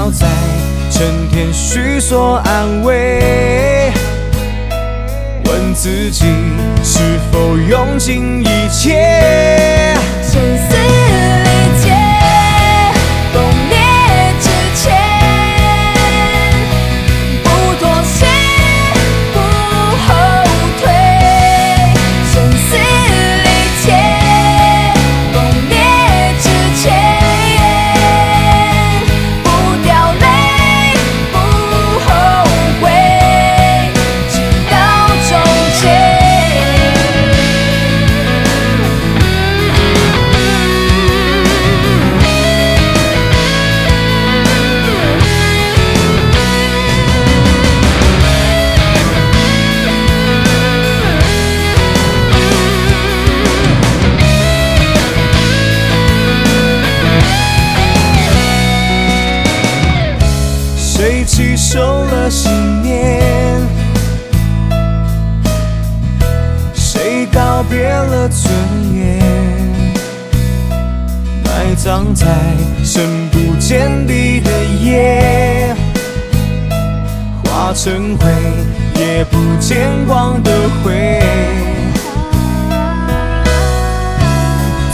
要在成天虚说安慰，问自己是否用尽一切。葬在深不见底的夜，化成灰也不见光的灰，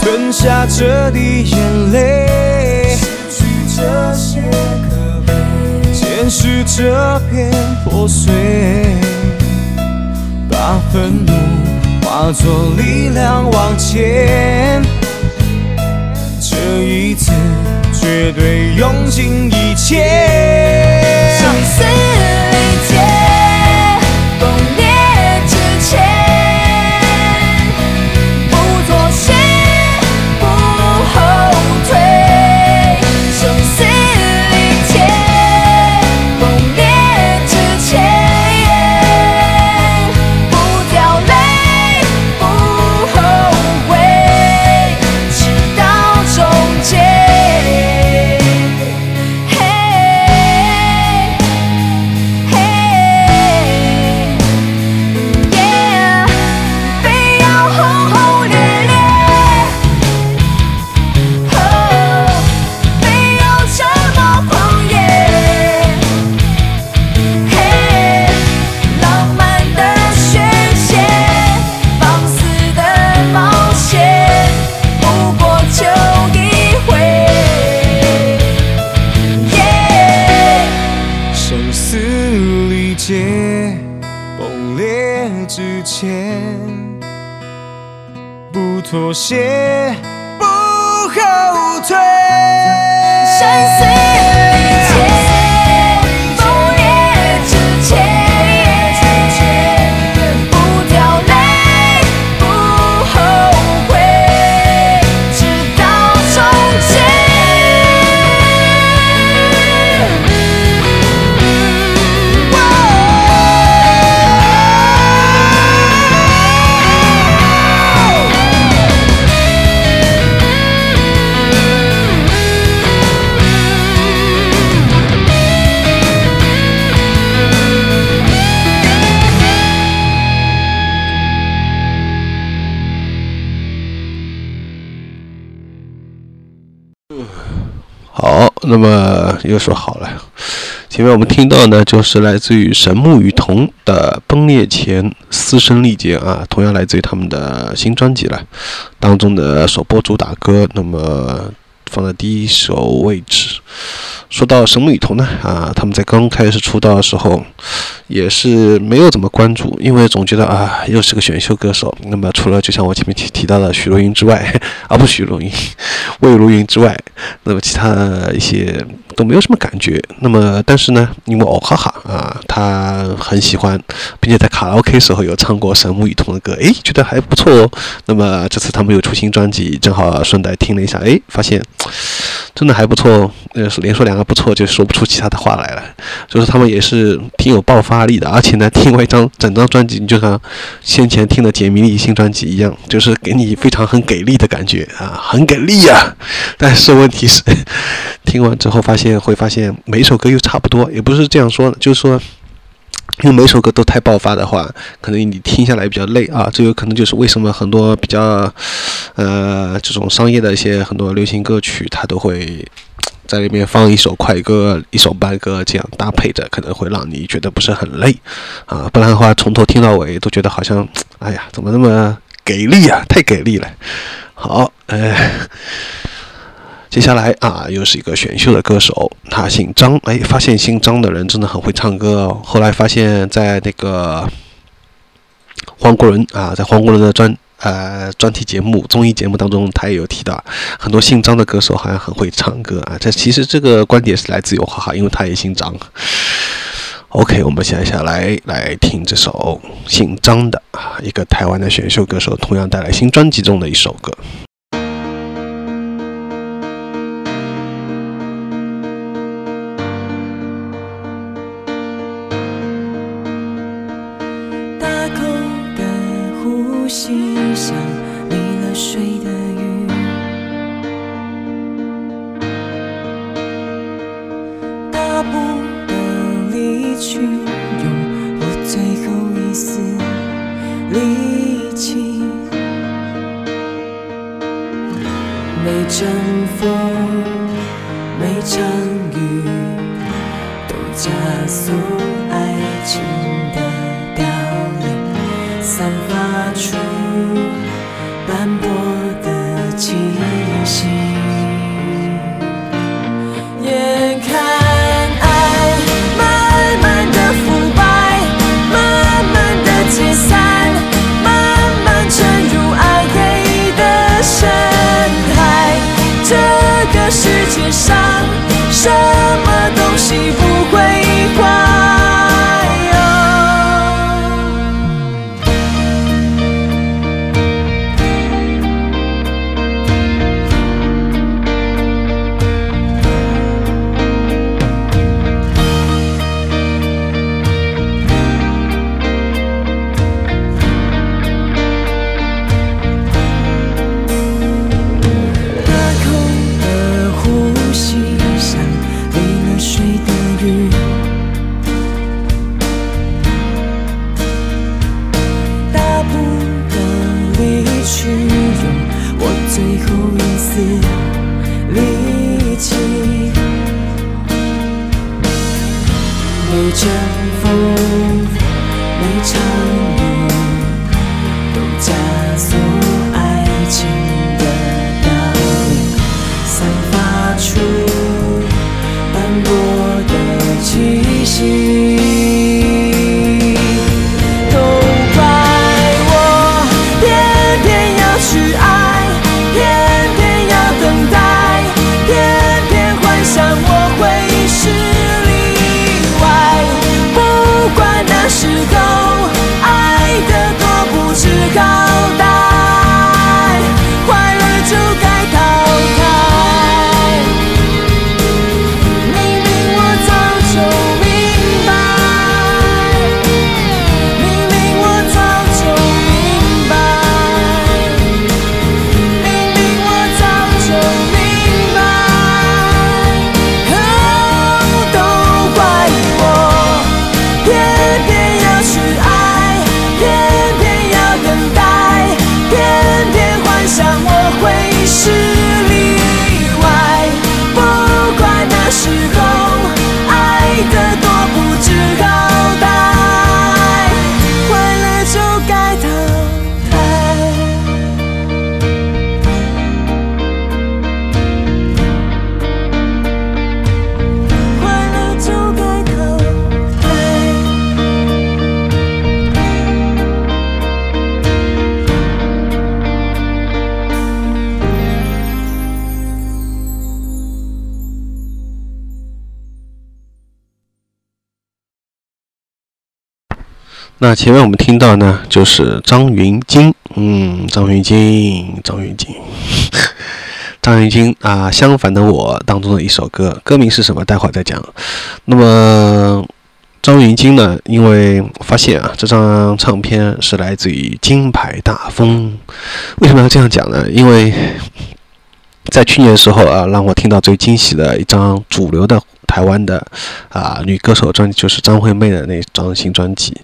吞下这滴眼泪，失去这些可悲，捡拾这片破碎，把愤怒化作力量往前。这一次绝对用尽一切。那么又说好了。前面我们听到呢，就是来自于神木与桐的《崩裂前嘶声力竭》啊，同样来自于他们的新专辑了，当中的首播主打歌，那么放在第一首位置。说到神木雨桐呢，啊，他们在刚开始出道的时候，也是没有怎么关注，因为总觉得啊，又是个选秀歌手。那么除了就像我前面提提到的许茹芸之外，啊，不许茹芸，魏如云之外，那么其他一些都没有什么感觉。那么但是呢，因为哦哈哈啊，他很喜欢，并且在卡拉 OK 时候有唱过神木雨桐的歌，诶，觉得还不错哦。那么这次他们又出新专辑，正好顺带听了一下，诶，发现真的还不错。呃，连说两个不错，就说不出其他的话来了。就是他们也是挺有爆发力的，而且呢，听完一张整张专辑，你就像先前听的简明丽新专辑一样，就是给你非常很给力的感觉啊，很给力呀、但是问题是，听完之后发现会发现每首歌又差不多，也不是这样说的，就是说。因为每首歌都太爆发的话，可能你听下来比较累啊。这有可能就是为什么很多比较，呃，这种商业的一些很多流行歌曲，它都会在里面放一首快歌、一首慢歌，这样搭配着，可能会让你觉得不是很累啊。不然的话，从头听到尾都觉得好像，哎呀，怎么那么给力啊？太给力了。好，哎，接下来啊，又是一个选秀的歌手，他姓张。哎，发现姓张的人真的很会唱歌哦。后来发现，在那个黄国伦啊，在黄国伦的专。呃，专题节目、综艺节目当中，他也有提到，很多姓张的歌手好像很会唱歌啊。这其实这个观点是来自于我哈哈，因为他也姓张。OK，我们接下来来听这首姓张的啊，一个台湾的选秀歌手，同样带来新专辑中的一首歌。心上离了谁的那前面我们听到呢，就是张芸京，嗯，张芸京，张芸京，张芸京啊，相反的我当中的一首歌，歌名是什么？待会儿再讲。那么张芸京呢，因为发现啊，这张唱片是来自于金牌大风，为什么要这样讲呢？因为在去年的时候啊，让我听到最惊喜的一张主流的台湾的啊女歌手专辑，就是张惠妹的那张新专辑。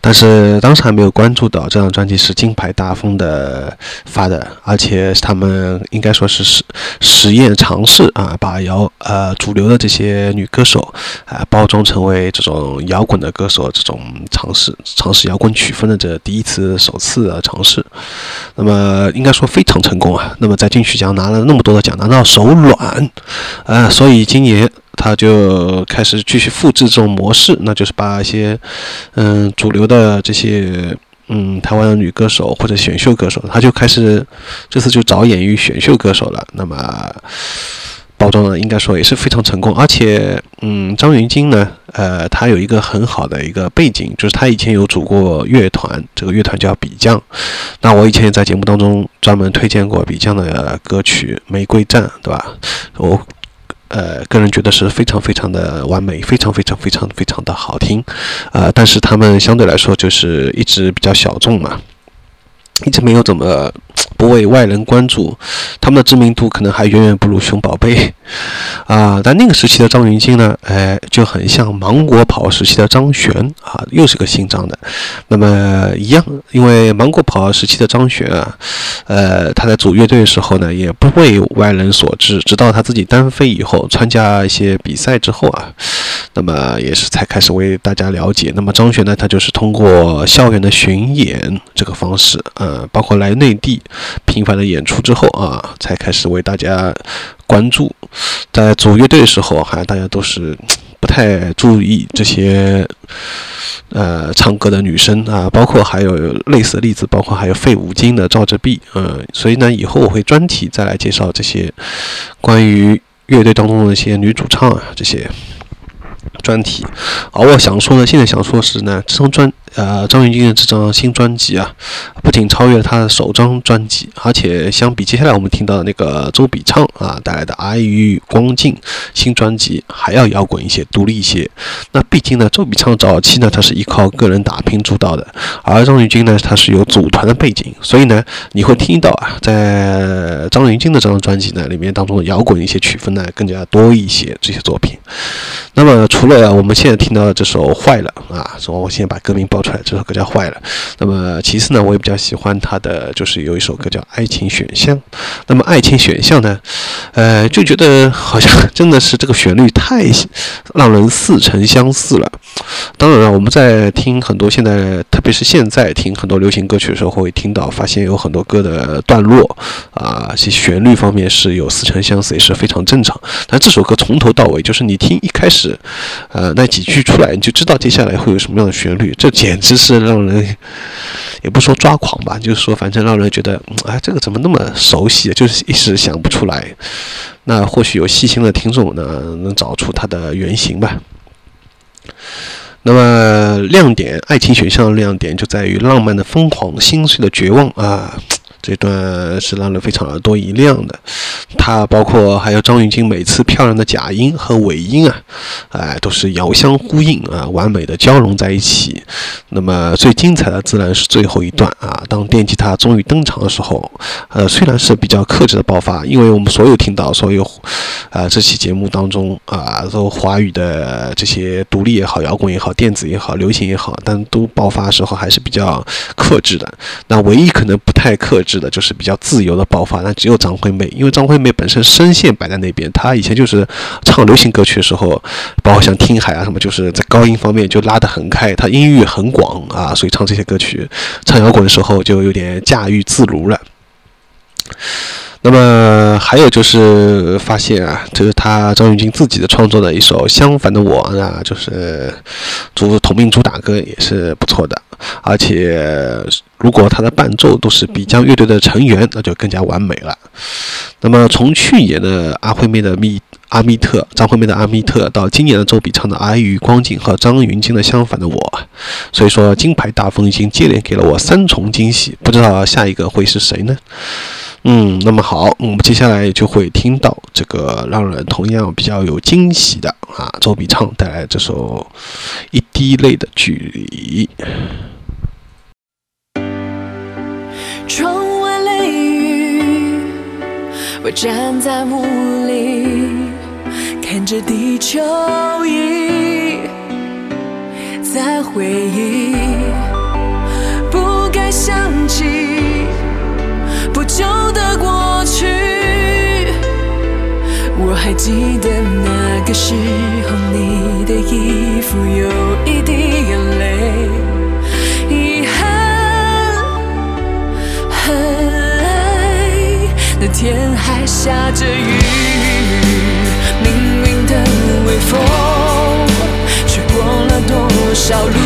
但是当时还没有关注到这张专辑是金牌大风的发的，而且他们应该说是实实验尝试啊，把摇呃主流的这些女歌手啊包装成为这种摇滚的歌手，这种尝试尝试摇滚曲风的这第一次首次的尝试。那么应该说非常成功啊。那么在金曲奖拿了那么多的奖，拿到手软啊，所以今年。他就开始继续复制这种模式，那就是把一些，嗯，主流的这些，嗯，台湾的女歌手或者选秀歌手，他就开始这次就着眼于选秀歌手了。那么包装呢，应该说也是非常成功。而且，嗯，张芸京呢，呃，他有一个很好的一个背景，就是他以前有组过乐团，这个乐团叫比将。那我以前也在节目当中专门推荐过比将的歌曲《玫瑰战》，对吧？我。呃，个人觉得是非常非常的完美，非常非常非常非常的好听，呃，但是他们相对来说就是一直比较小众嘛，一直没有怎么。不为外人关注，他们的知名度可能还远远不如熊宝贝，啊！但那个时期的张芸京呢，哎，就很像芒果跑时期的张悬啊，又是个姓张的。那么一样，因为芒果跑时期的张悬啊，呃，他在组乐队的时候呢，也不为外人所知，直到他自己单飞以后，参加一些比赛之后啊，那么也是才开始为大家了解。那么张悬呢，他就是通过校园的巡演这个方式，呃，包括来内地。频繁的演出之后啊，才开始为大家关注。在组乐队的时候，还大家都是不太注意这些呃唱歌的女生啊，包括还有类似的例子，包括还有废五金的赵志碧，嗯，所以呢，以后我会专题再来介绍这些关于乐队当中的一些女主唱啊这些专题。而我想说呢，现在想说的是呢，这张专。呃，张芸京的这张新专辑啊，不仅超越了他的首张专辑，而且相比接下来我们听到的那个周笔畅啊带来的《爱与光境》新专辑还要摇滚一些、独立一些。那毕竟呢，周笔畅早期呢他是依靠个人打拼出道的，而张芸京呢他是有组团的背景，所以呢你会听到啊，在张芸京的这张专辑呢里面当中的摇滚一些曲风呢更加多一些这些作品。那么除了我们现在听到的这首《坏了》啊，说我先把歌名报。出来这首歌叫坏了，那么其次呢，我也比较喜欢他的，就是有一首歌叫《爱情选项》。那么《爱情选项》呢，呃，就觉得好像真的是这个旋律太让人似曾相似了。当然了，我们在听很多现在，特别是现在听很多流行歌曲的时候，会听到发现有很多歌的段落啊，些旋律方面是有似曾相识，也是非常正常。但这首歌从头到尾，就是你听一开始，呃，那几句出来，你就知道接下来会有什么样的旋律，这简直是让人也不说抓狂吧，就是说反正让人觉得，哎，这个怎么那么熟悉，就是一时想不出来。那或许有细心的听众呢，能找出它的原型吧。那么亮点，爱情选项的亮点就在于浪漫的疯狂，心碎的绝望啊。这段是让人非常耳朵一亮的，它包括还有张芸京每次漂亮的假音和尾音啊，哎，都是遥相呼应啊，完美的交融在一起。那么最精彩的自然是最后一段啊，当电吉他终于登场的时候，呃，虽然是比较克制的爆发，因为我们所有听到所有啊这期节目当中啊，都华语的这些独立也好、摇滚也好、电子也好、流行也好，但都爆发时候还是比较克制的。那唯一可能不太克制。的就是比较自由的爆发，那只有张惠妹，因为张惠妹本身声线摆在那边，她以前就是唱流行歌曲的时候，包括像《听海》啊什么，就是在高音方面就拉得很开，她音域很广啊，所以唱这些歌曲，唱摇滚的时候就有点驾驭自如了。那么还有就是发现啊，就是他张芸京自己的创作的一首《相反的我》啊，就是主同名主打歌也是不错的，而且如果他的伴奏都是比江乐队的成员，那就更加完美了。那么从去年的阿惠妹的密阿密特，张惠妹的阿密特，到今年的周笔畅的爱与光景和张芸京的《相反的我》，所以说金牌大风已经接连给了我三重惊喜，不知道下一个会是谁呢？嗯，那么好，我们接下来就会听到这个让人同样比较有惊喜的啊，周笔畅带来这首《一滴泪的距离》。窗外雷雨，我站在雾里。看着地球仪，在回忆，不该想起还记得那个时候，你的衣服有一滴眼泪，遗憾。那天还下着雨，命运的微风吹过了多少路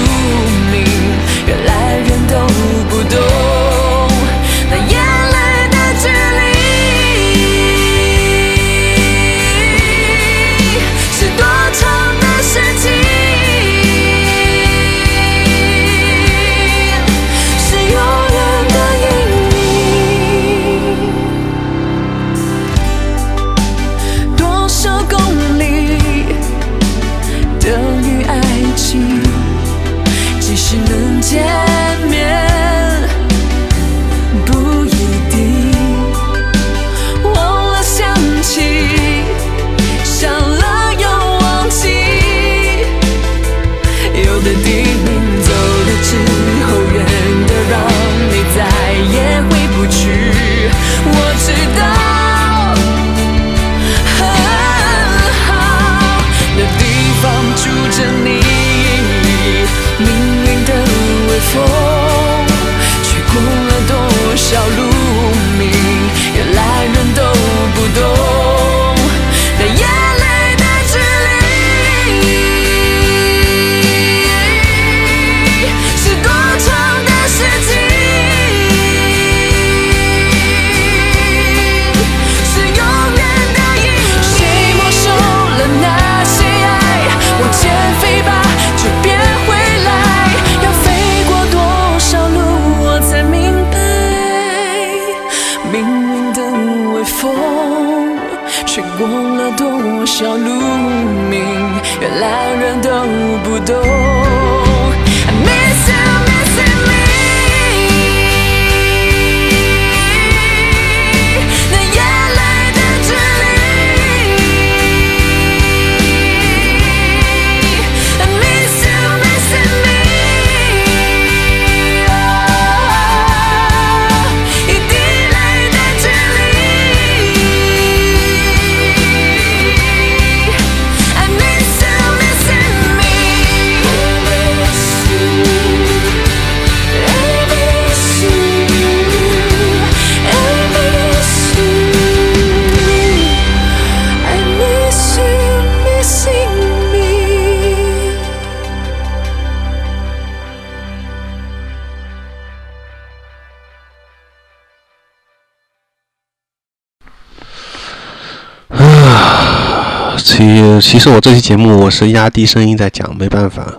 其其实我这期节目我是压低声音在讲，没办法，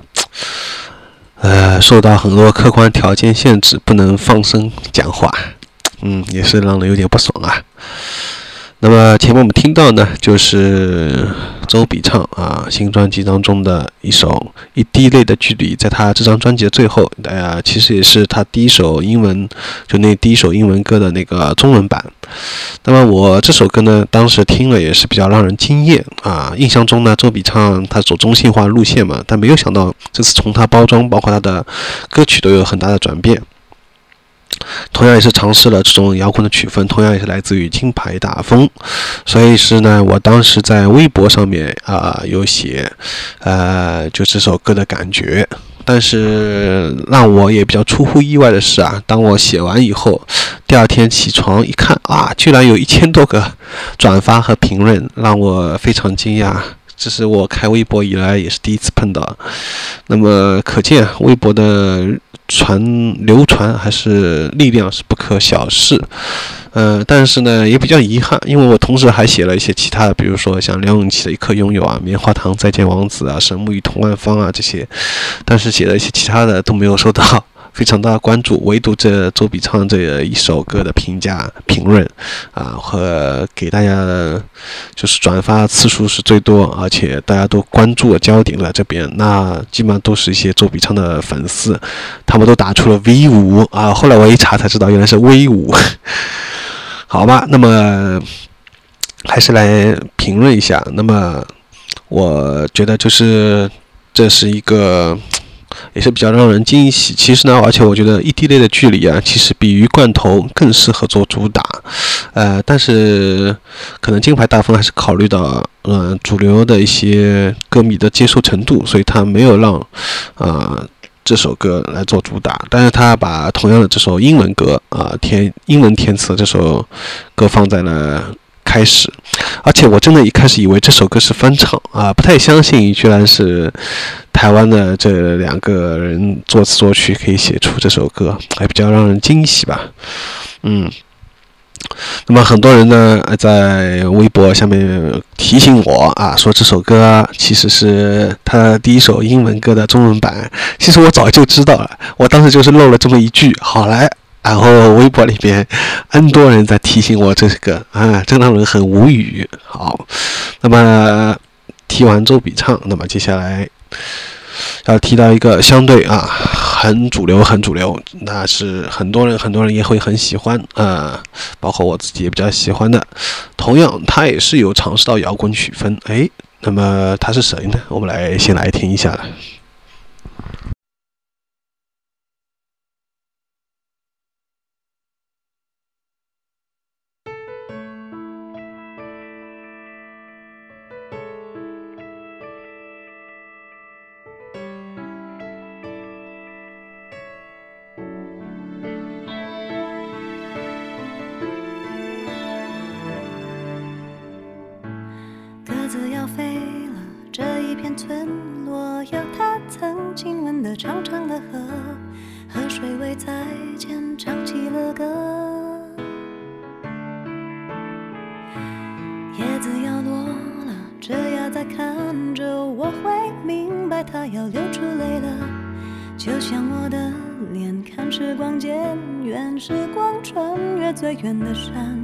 呃，受到很多客观条件限制，不能放声讲话，嗯，也是让人有点不爽啊。那么前面我们听到呢，就是周笔畅啊新专辑当中的一首《一滴泪的距离》，在他这张专辑的最后，大家其实也是他第一首英文，就那第一首英文歌的那个中文版。那么我这首歌呢，当时听了也是比较让人惊艳啊。印象中呢，周笔畅他走中性化路线嘛，但没有想到这次从他包装，包括他的歌曲都有很大的转变。同样也是尝试了这种摇滚的曲风，同样也是来自于金牌大风，所以是呢，我当时在微博上面啊、有写，呃，就这首歌的感觉。但是让我也比较出乎意外的是啊，当我写完以后，第二天起床一看啊，居然有一千多个转发和评论，让我非常惊讶。这是我开微博以来也是第一次碰到。那么可见微博的传流传还是力量是不可小视。呃，但是呢也比较遗憾，因为我同时还写了一些其他的，比如说像梁咏琪的《一刻拥有》啊，《棉花糖》《再见王子》啊，《神木与童万芳》啊这些，但是写了一些其他的都没有收到非常大的关注，唯独这周笔畅这一首歌的评价评论啊和给大家的就是转发次数是最多，而且大家都关注了焦点了这边，那基本上都是一些周笔畅的粉丝，他们都打出了 V 五啊，后来我一查才知道原来是 V 五。好吧，那么还是来评论一下。那么我觉得就是这是一个。也是比较让人惊喜。其实呢，而且我觉得异地类的距离啊，其实比鱼罐头更适合做主打。呃，但是可能金牌大风还是考虑到嗯主流的一些歌迷的接受程度，所以他没有让啊这首歌来做主打。但是他把同样的这首英文歌啊填英文填词这首歌放在了。开始，而且我真的一开始以为这首歌是翻唱啊，不太相信居然是台湾的这两个人作词作曲可以写出这首歌，还比较让人惊喜吧。嗯，那么很多人呢在微博下面提醒我啊，说这首歌其实是他第一首英文歌的中文版。其实我早就知道了，我当时就是漏了这么一句，好来。然后微博里边，N 多人在提醒我这个啊，真让人很无语。好，那么提完周笔畅，那么接下来要提到一个相对啊很主流、很主流，那是很多人很多人也会很喜欢啊，包括我自己也比较喜欢的。同样，他也是有尝试到摇滚曲风。哎，那么他是谁呢？我们来先来听一下。村落有他曾经吻的长长的河，河水为再见唱起了歌。叶子要落了，这样再看着，我会明白它要流出泪了。就像我的脸，看时光渐远，时光穿越最远的山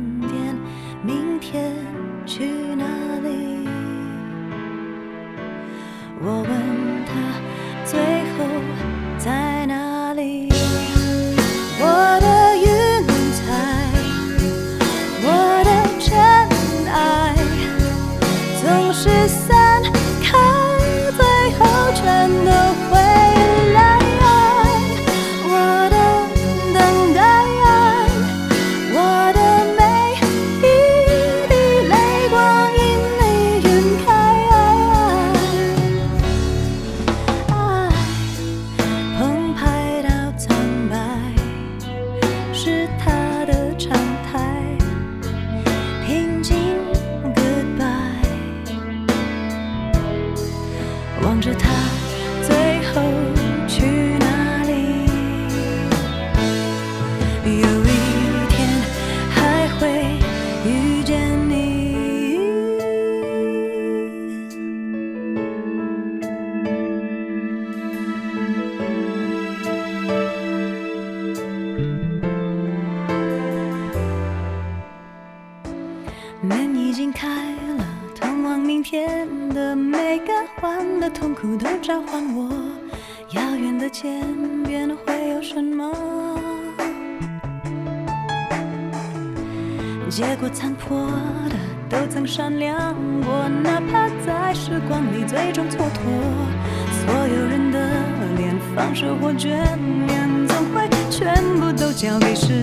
交给时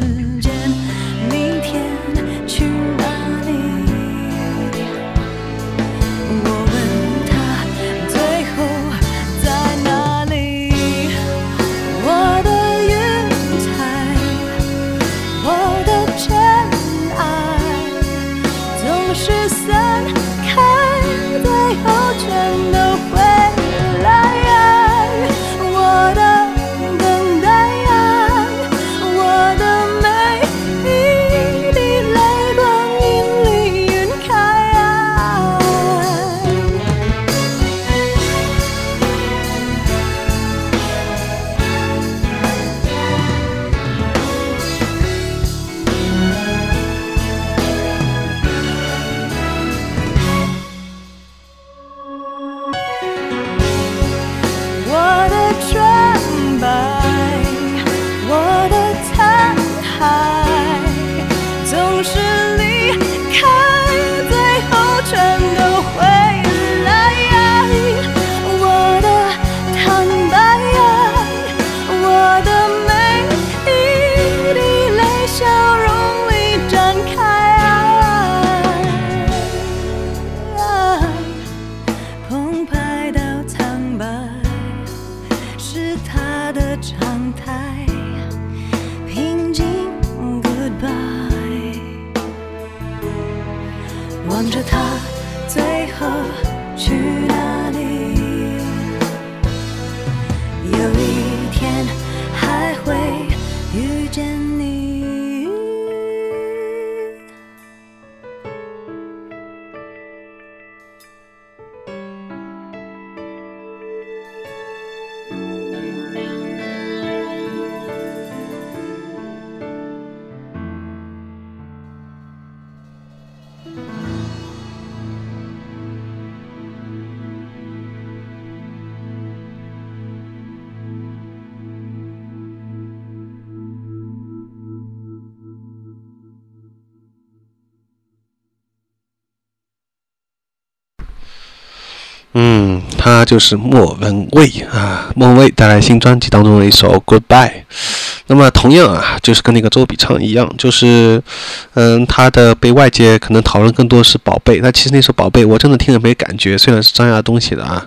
嗯，他就是莫文蔚啊，莫文蔚带来新专辑当中的一首《Goodbye》。那么同样啊，就是跟那个周笔畅一样，就是，嗯，他的被外界可能讨论更多是《宝贝》，但其实那首《宝贝》我真的听着没感觉，虽然是张亚东写的啊，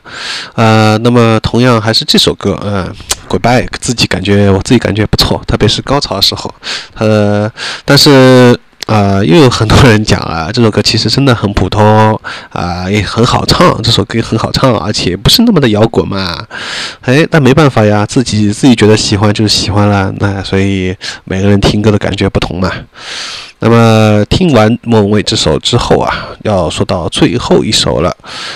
呃，那么同样还是这首歌，嗯，《Goodbye》自己感觉我自己感觉不错，特别是高潮的时候，呃，但是。啊、又有很多人讲啊，这首歌其实真的很普通啊、也很好唱，这首歌也很好唱，而且不是那么的摇滚嘛。哎，但没办法呀，自己自己觉得喜欢就是喜欢了，那所以每个人听歌的感觉不同嘛。那么听完莫文蔚这首之后啊，要说到最后一首了。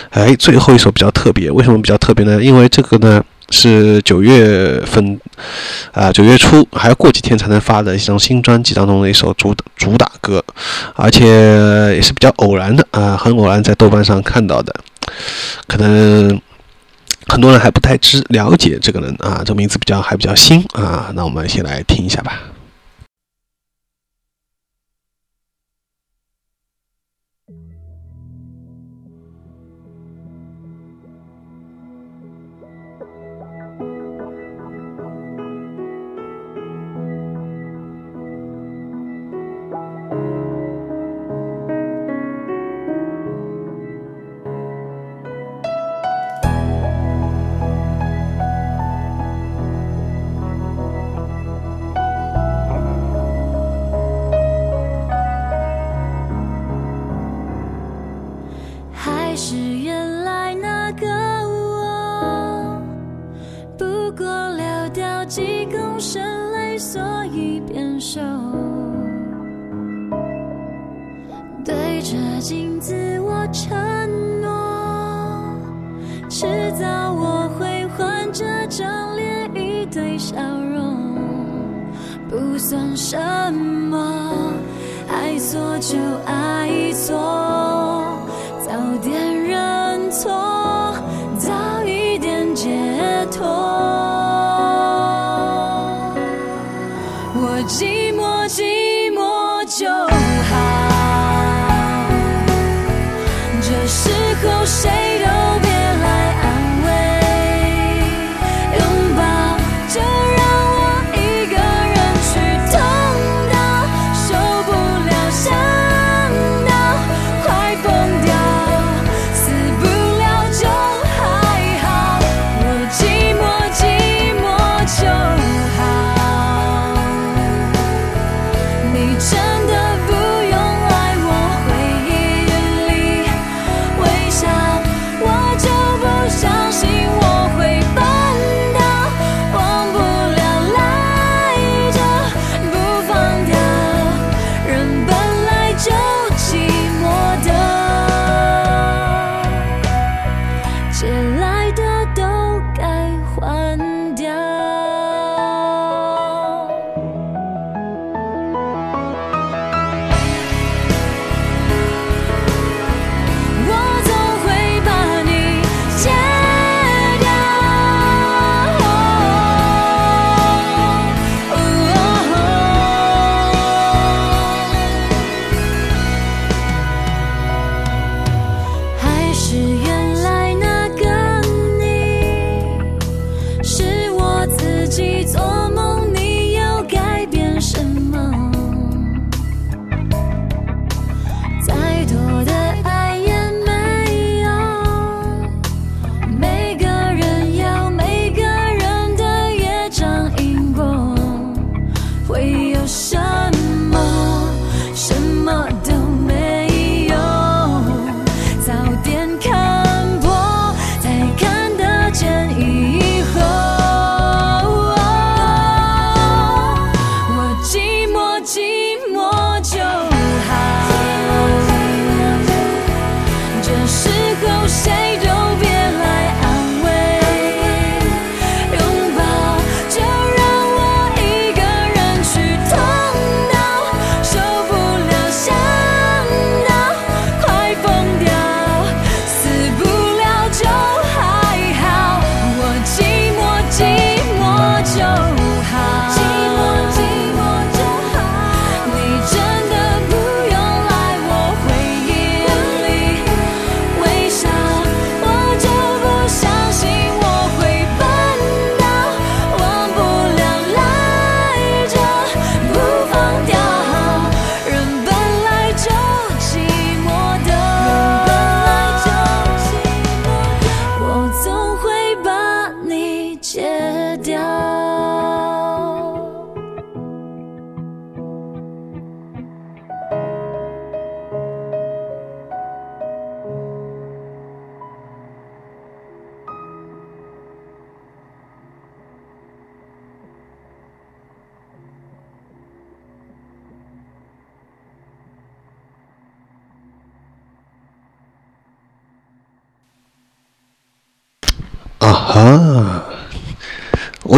哎，最后一首比较特别，为什么比较特别呢？因为这个呢是九月份啊，九、月初还要过几天才能发的一张新专辑当中的一首主主打歌，而且也是比较偶然的啊，很偶然在豆瓣上看到的，可能。很多人还不太知了解这个人啊，这名字比较还比较新啊，那我们先来听一下吧。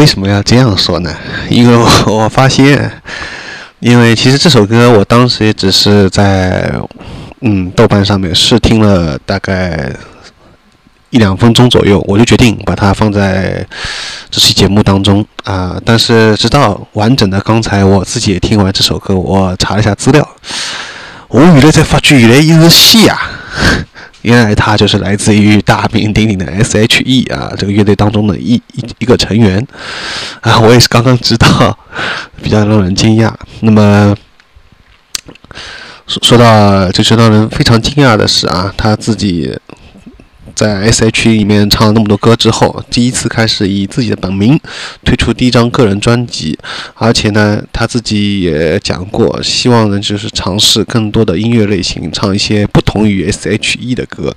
为什么要这样说呢？因为 我发现，因为其实这首歌我当时也只是在嗯豆瓣上面试听了大概一两分钟左右，我就决定把它放在这期节目当中啊。但是直到完整的刚才我自己也听完这首歌，我查了一下资料，无语了才发觉原来一是戏啊。原来他就是来自于大名鼎鼎的 S.H.E 啊，这个乐队当中的一一一个成员啊，我也是刚刚知道，比较让人惊讶。那么说说到，就是让人非常惊讶的是啊，他自己。在 S.H.E 里面唱了那么多歌之后，第一次开始以自己的本名推出第一张个人专辑，而且呢，他自己也讲过，希望呢就是尝试更多的音乐类型，唱一些不同于 S.H.E 的歌。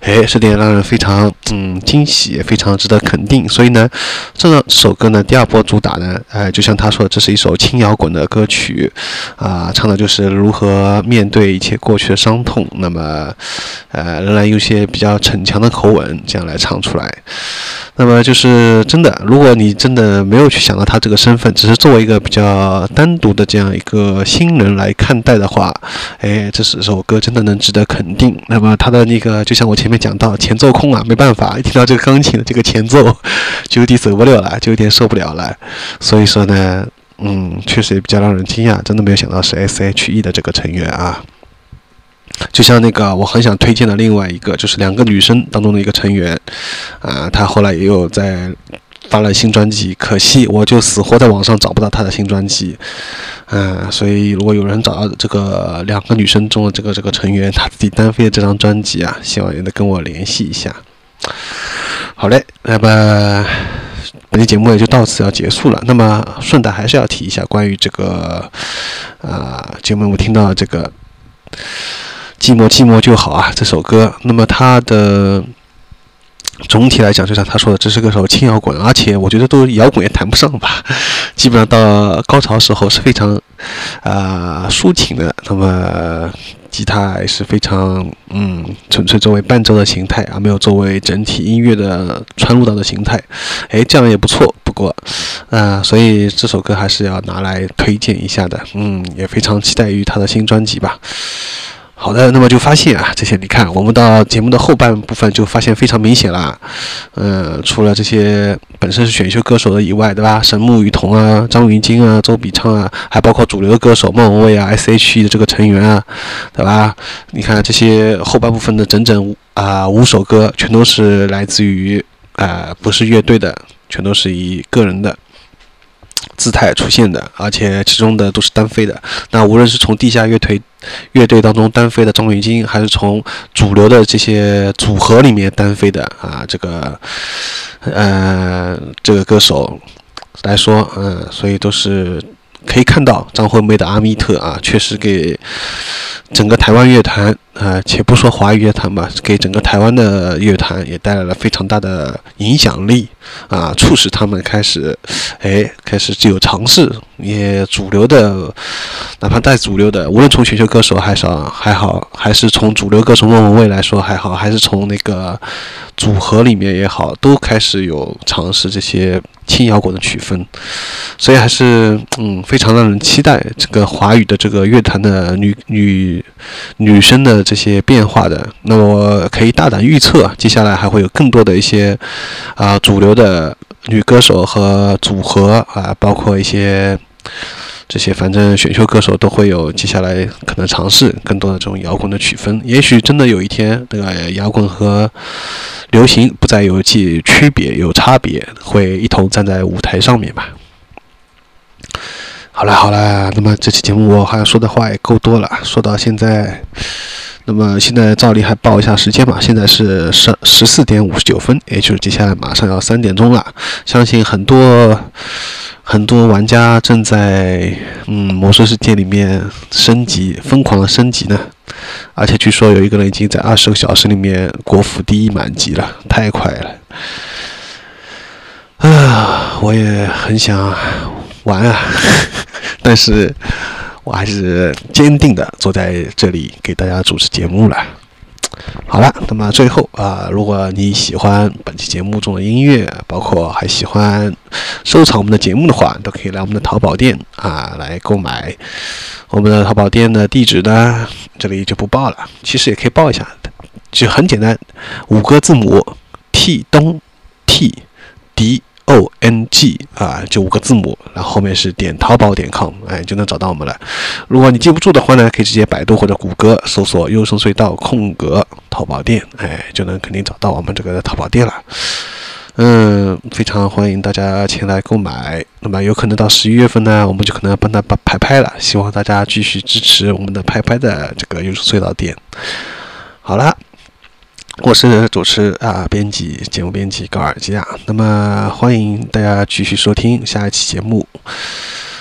哎，这点让人非常嗯惊喜，也非常值得肯定。所以呢，这首歌呢，第二波主打呢，哎，就像他说，这是一首轻摇滚的歌曲，啊，唱的就是如何面对一切过去的伤痛。那么，呃，仍然有些比较逞强。强的口吻，这样来唱出来，那么就是真的。如果你真的没有去想到他这个身份，只是作为一个比较单独的这样一个新人来看待的话，哎，这是首歌真的能值得肯定。那么他的那个，就像我前面讲到，前奏控啊，没办法，一听到这个钢琴的这个前奏，就有点走不了了，就有点受不了了。所以说呢，嗯，确实也比较让人惊讶，真的没有想到是 S.H.E 的这个成员啊。就像那个我很想推荐的另外一个，就是两个女生当中的一个成员，啊，她后来也有在发了新专辑，可惜我就死活在网上找不到她的新专辑，嗯，所以如果有人找到这个两个女生中的这个这个成员，她自己单飞的这张专辑啊，希望也能跟我联系一下。好嘞，那么本期节目也就到此要结束了。那么顺带还是要提一下关于这个啊节目，我听到这个。寂寞寂寞就好啊，这首歌。那么它的总体来讲，就像他说的，这是个首轻摇滚，而且我觉得都摇滚也谈不上吧。基本上到高潮时候是非常啊抒情的。那么吉他也是非常嗯纯粹作为伴奏的形态，而没有作为整体音乐的传入到的形态。哎，这样也不错。不过啊，所以这首歌还是要拿来推荐一下的。嗯，也非常期待于他的新专辑吧。好的，那么就发现啊，这些你看，我们到节目的后半部分就发现非常明显了。嗯，除了这些本身是选秀歌手的以外，对吧？神木雨桐啊，张芸京啊，周笔畅啊，还包括主流的歌手莫文蔚啊，S.H.E 的这个成员啊，对吧？你看这些后半部分的整整啊五首歌，全都是来自于啊不是乐队的，全都是以个人的。姿态出现的，而且其中的都是单飞的。那无论是从地下乐队乐队当中单飞的张芸京，还是从主流的这些组合里面单飞的啊，这个呃这个歌手来说，嗯，所以都是可以看到张惠妹的阿密特啊，确实给整个台湾乐坛。呃，且不说华语乐坛吧，给整个台湾的乐坛也带来了非常大的影响力啊，促使他们开始，哎，开始具有尝试，也主流的，哪怕带主流的，无论从选秀歌手还是还好，还是从主流歌手莫文蔚来说还好，还是从那个组合里面也好，都开始有尝试这些轻摇滚的曲风，所以还是嗯，非常让人期待这个华语的这个乐坛的女女女生的。这些变化的，那么可以大胆预测，接下来还会有更多的一些啊主流的女歌手和组合啊，包括一些这些反正选秀歌手都会有接下来可能尝试更多的这种摇滚的曲风。也许真的有一天，那个摇滚和流行不再有其区别、有差别，会一同站在舞台上面吧。好了好了，那么这期节目我好像说的话也够多了，说到现在。那么现在照例还报一下时间吧，现在是十十四点五十九分，也就是接下来马上要三点钟了。相信很多很多玩家正在嗯魔兽世界里面升级，疯狂的升级呢。而且据说有一个人已经在二十个小时里面国服第一满级了，太快了。啊，我也很想玩啊，但是。我还是坚定的坐在这里给大家主持节目了。好了，那么最后啊，如果你喜欢本期节目中的音乐，包括还喜欢收藏我们的节目的话，都可以来我们的淘宝店啊来购买。我们的淘宝店的地址呢，这里就不报了，其实也可以报一下，就很简单，五个字母 T 东 T D。O N G 啊，就五个字母，然后后面是点淘宝点 com，哎，就能找到我们了。如果你记不住的话呢，可以直接百度或者谷歌搜索“优声隧道空格淘宝店”，哎，就能肯定找到我们这个淘宝店了。嗯，非常欢迎大家前来购买。那么有可能到十一月份呢，我们就可能要帮他把拍拍了。希望大家继续支持我们的拍拍的这个优声隧道店。好了。我是主持啊，编辑节目编辑高尔基亚。那么欢迎大家继续收听下一期节目，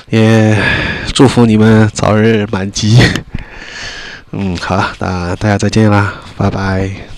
也祝福你们早日满级。嗯，好，那大家再见啦，拜拜。